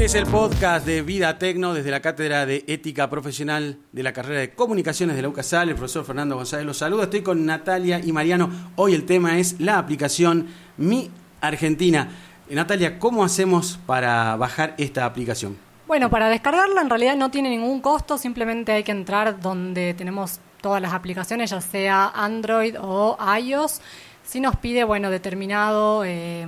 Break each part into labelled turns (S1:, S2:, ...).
S1: Este es el podcast de Vida Tecno desde la Cátedra de Ética Profesional de la carrera de Comunicaciones de la UCASAL. El profesor Fernando González los saluda. Estoy con Natalia y Mariano. Hoy el tema es la aplicación Mi Argentina. Eh, Natalia, ¿cómo hacemos para bajar esta aplicación?
S2: Bueno, para descargarla en realidad no tiene ningún costo, simplemente hay que entrar donde tenemos todas las aplicaciones, ya sea Android o iOS. Si nos pide, bueno, determinado... Eh,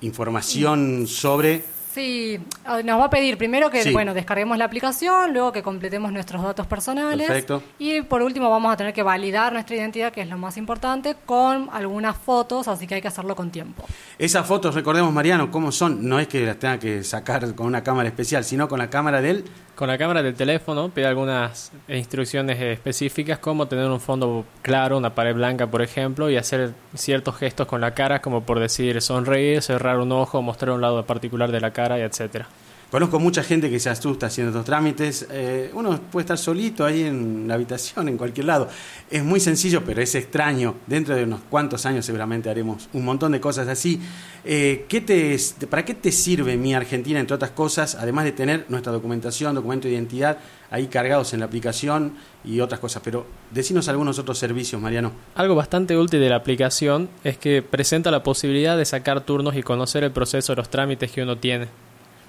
S1: Información sobre
S2: Sí, ah, nos va a pedir primero que
S1: Sí.
S2: bueno descarguemos la aplicación, luego que completemos nuestros datos personales
S1: Perfecto.
S2: y por último vamos a tener que validar nuestra identidad, que es lo más importante, con algunas fotos, así que hay que hacerlo con tiempo.
S1: esas fotos. Recordemos, Mariano, cómo son. No es que las tenga que sacar con una cámara especial, sino con la cámara del
S3: Con la cámara del teléfono pide algunas instrucciones específicas como tener un fondo claro, una pared blanca por ejemplo, y hacer ciertos gestos con la cara como por decir sonreír, cerrar un ojo, mostrar un lado particular de la cara etcétera.
S1: Conozco mucha gente que se asusta haciendo estos trámites. Eh, uno puede estar solito ahí en la habitación, en cualquier lado. Es muy sencillo, pero es extraño. Dentro de unos cuantos años seguramente haremos un montón de cosas así. Eh, ¿qué te, ¿Para qué te sirve mi Argentina, entre otras cosas, además de tener nuestra documentación, documento de identidad ahí cargados en la aplicación y otras cosas? Pero decinos algunos otros servicios, Mariano.
S3: Algo bastante útil de la aplicación es que presenta la posibilidad de sacar turnos y conocer el proceso de los trámites que uno tiene.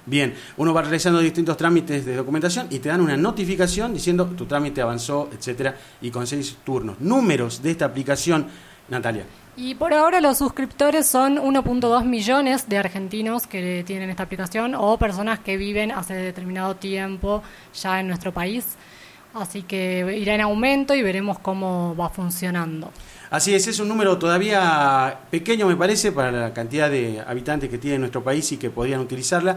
S1: Bien, uno va realizando distintos trámites de documentación y te dan una notificación diciendo tu trámite avanzó, etcétera, y conseguís turnos. Números de esta aplicación, Natalia.
S2: Y por ahora los suscriptores son 1.2 millones de argentinos que tienen esta aplicación o personas que viven hace determinado tiempo ya en nuestro país. Así que irá en aumento y veremos cómo va funcionando.
S1: Así es, es un número todavía pequeño, me parece, para la cantidad de habitantes que tiene nuestro país y que podrían utilizarla.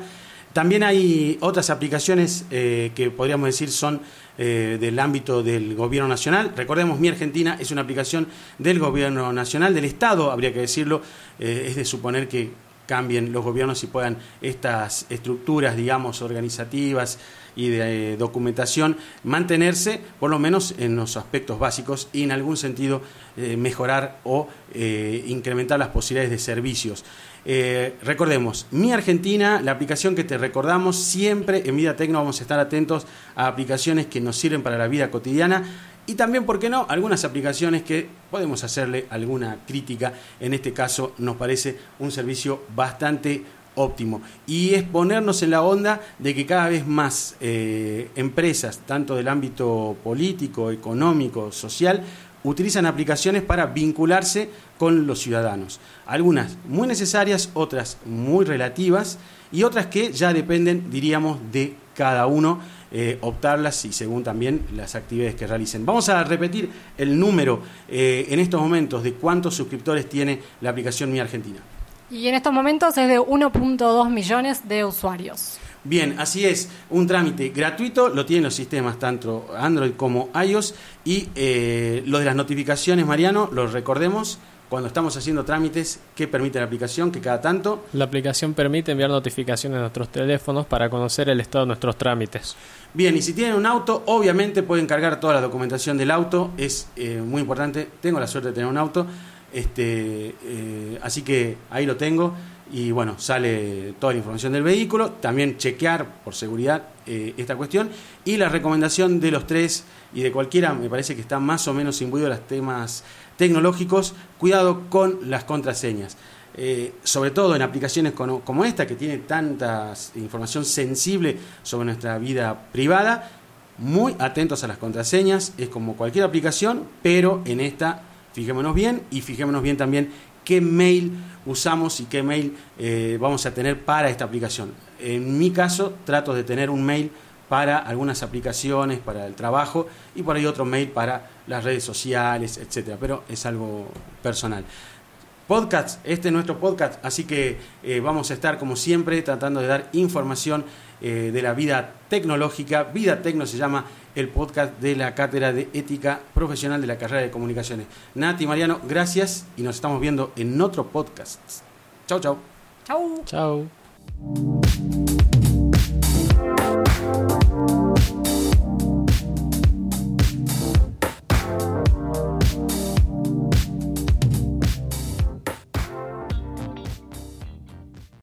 S1: También hay otras aplicaciones eh, que podríamos decir son eh, del ámbito del gobierno nacional. Recordemos, Mi Argentina es una aplicación del gobierno nacional, del Estado, habría que decirlo. Eh, es de suponer que cambien los gobiernos y puedan estas estructuras, digamos, organizativas y de eh, documentación mantenerse, por lo menos en los aspectos básicos y en algún sentido eh, mejorar o eh, incrementar las posibilidades de servicios. Recordemos, Mi Argentina, la aplicación que te recordamos, siempre en Vida Tecno vamos a estar atentos a aplicaciones que nos sirven para la vida cotidiana y también, ¿por qué no?, algunas aplicaciones que podemos hacerle alguna crítica. En este caso, nos parece un servicio bastante óptimo. Y es ponernos en la onda de que cada vez más eh, empresas, tanto del ámbito político, económico, social, utilizan aplicaciones para vincularse con los ciudadanos. Algunas muy necesarias, otras muy relativas y otras que ya dependen, diríamos, de cada uno eh, optarlas y según también las actividades que realicen. Vamos a repetir el número eh, en estos momentos de cuántos suscriptores tiene la aplicación Mi Argentina.
S2: Y en estos momentos es de 1.2 millones de usuarios.
S1: Bien, así es, un trámite gratuito, lo tienen los sistemas tanto Android como iOS y eh, lo de las notificaciones, Mariano, lo recordemos, cuando estamos haciendo trámites, ¿qué permite la aplicación? Que cada tanto
S3: La aplicación permite enviar notificaciones a nuestros teléfonos para conocer el estado de nuestros trámites.
S1: Bien, y si tienen un auto, obviamente pueden cargar toda la documentación del auto, es eh, muy importante. Tengo la suerte de tener un auto, este, eh, así que ahí lo tengo. Y bueno, sale toda la información del vehículo. También chequear por seguridad eh, esta cuestión. Y la recomendación de los tres y de cualquiera, me parece que está más o menos imbuido en los temas tecnológicos. Cuidado con las contraseñas. Eh, sobre todo en aplicaciones como, como esta, que tiene tanta información sensible sobre nuestra vida privada, muy atentos a las contraseñas, es como cualquier aplicación, pero en esta fijémonos bien y fijémonos bien también qué mail usamos y qué mail eh, vamos a tener para esta aplicación. En mi caso, trato de tener un mail para algunas aplicaciones, para el trabajo y por ahí otro mail para las redes sociales, etcétera, pero es algo personal. Podcast, este es nuestro podcast, así que eh, vamos a estar como siempre tratando de dar información eh, de la vida tecnológica. Vida Tecno se llama el podcast de la Cátedra de Ética Profesional de la carrera de Comunicaciones. Nati, Mariano, gracias y nos estamos viendo en otro podcast. Chau, chau.
S2: Chau.
S3: Chao.